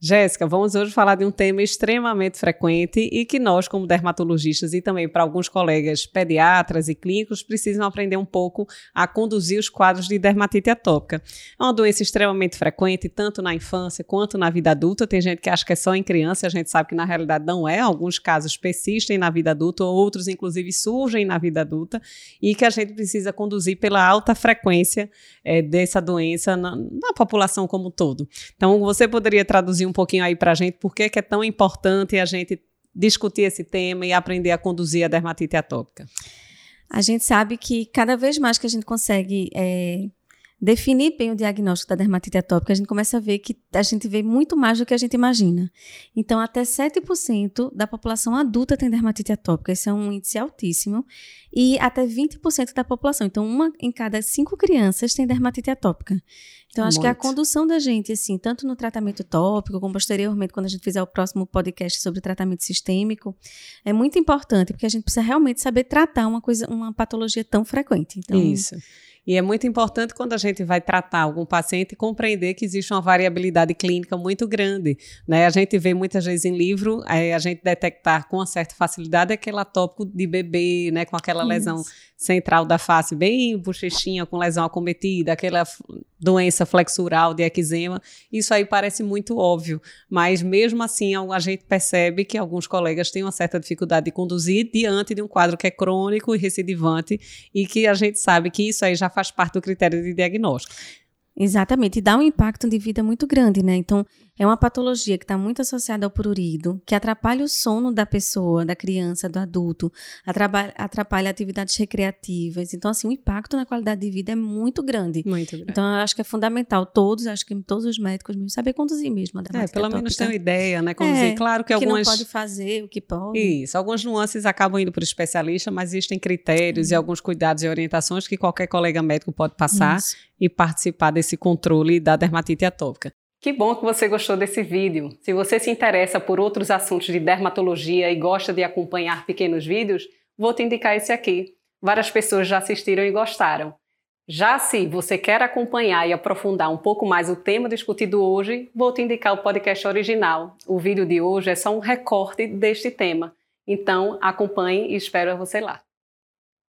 Jéssica, vamos hoje falar de um tema extremamente frequente e que nós, como dermatologistas e também para alguns colegas pediatras e clínicos, precisam aprender um pouco a conduzir os quadros de dermatite atópica. É uma doença extremamente frequente, tanto na infância quanto na vida adulta. Tem gente que acha que é só em criança, a gente sabe que na realidade não é. Alguns casos persistem na vida adulta, outros, inclusive, surgem na vida adulta e que a gente precisa conduzir pela alta frequência é, dessa doença na, na população como um todo. Então, você poderia traduzir um pouquinho aí para a gente por que, é tão importante a gente discutir esse tema e aprender a conduzir a dermatite atópica? A gente sabe que cada vez mais que a gente consegue é, definir bem o diagnóstico da dermatite atópica, a gente começa a ver que a gente vê muito mais do que a gente imagina. Então, até 7% da população adulta tem dermatite atópica, esse é um índice altíssimo, e até 20% da população. Então, uma em cada cinco crianças tem dermatite atópica. Então, acho muito. que a condução da gente, assim, tanto no tratamento tópico, como posteriormente, quando a gente fizer o próximo podcast sobre tratamento sistêmico, é muito importante, porque a gente precisa realmente saber tratar uma coisa, uma patologia tão frequente. Então, Isso. E é muito importante quando a gente vai tratar algum paciente compreender que existe uma variabilidade clínica muito grande. Né? A gente vê muitas vezes em livro é, a gente detectar com uma certa facilidade aquele atópico de bebê, né? com aquela Isso. lesão central da face bem bochechinha, com lesão acometida, aquela doença flexural de eczema. Isso aí parece muito óbvio, mas mesmo assim a gente percebe que alguns colegas têm uma certa dificuldade de conduzir diante de um quadro que é crônico e recidivante e que a gente sabe que isso aí já faz parte do critério de diagnóstico. Exatamente, e dá um impacto de vida muito grande, né? Então, é uma patologia que está muito associada ao prurido, que atrapalha o sono da pessoa, da criança, do adulto, atrapalha, atrapalha atividades recreativas. Então, assim, o impacto na qualidade de vida é muito grande. Muito grande. Então, eu acho que é fundamental todos, acho que todos os médicos mesmo, saber conduzir mesmo a É, pelo menos ter uma ideia, né? Conduzir. É, claro que, que algumas... não pode fazer, o que pode. Isso, algumas nuances acabam indo para o especialista, mas existem critérios e alguns cuidados e orientações que qualquer colega médico pode passar Isso. E participar desse esse controle da dermatite atópica. Que bom que você gostou desse vídeo. Se você se interessa por outros assuntos de dermatologia e gosta de acompanhar pequenos vídeos, vou te indicar esse aqui. Várias pessoas já assistiram e gostaram. Já se você quer acompanhar e aprofundar um pouco mais o tema discutido hoje, vou te indicar o podcast original. O vídeo de hoje é só um recorte deste tema. Então, acompanhe e espero você lá.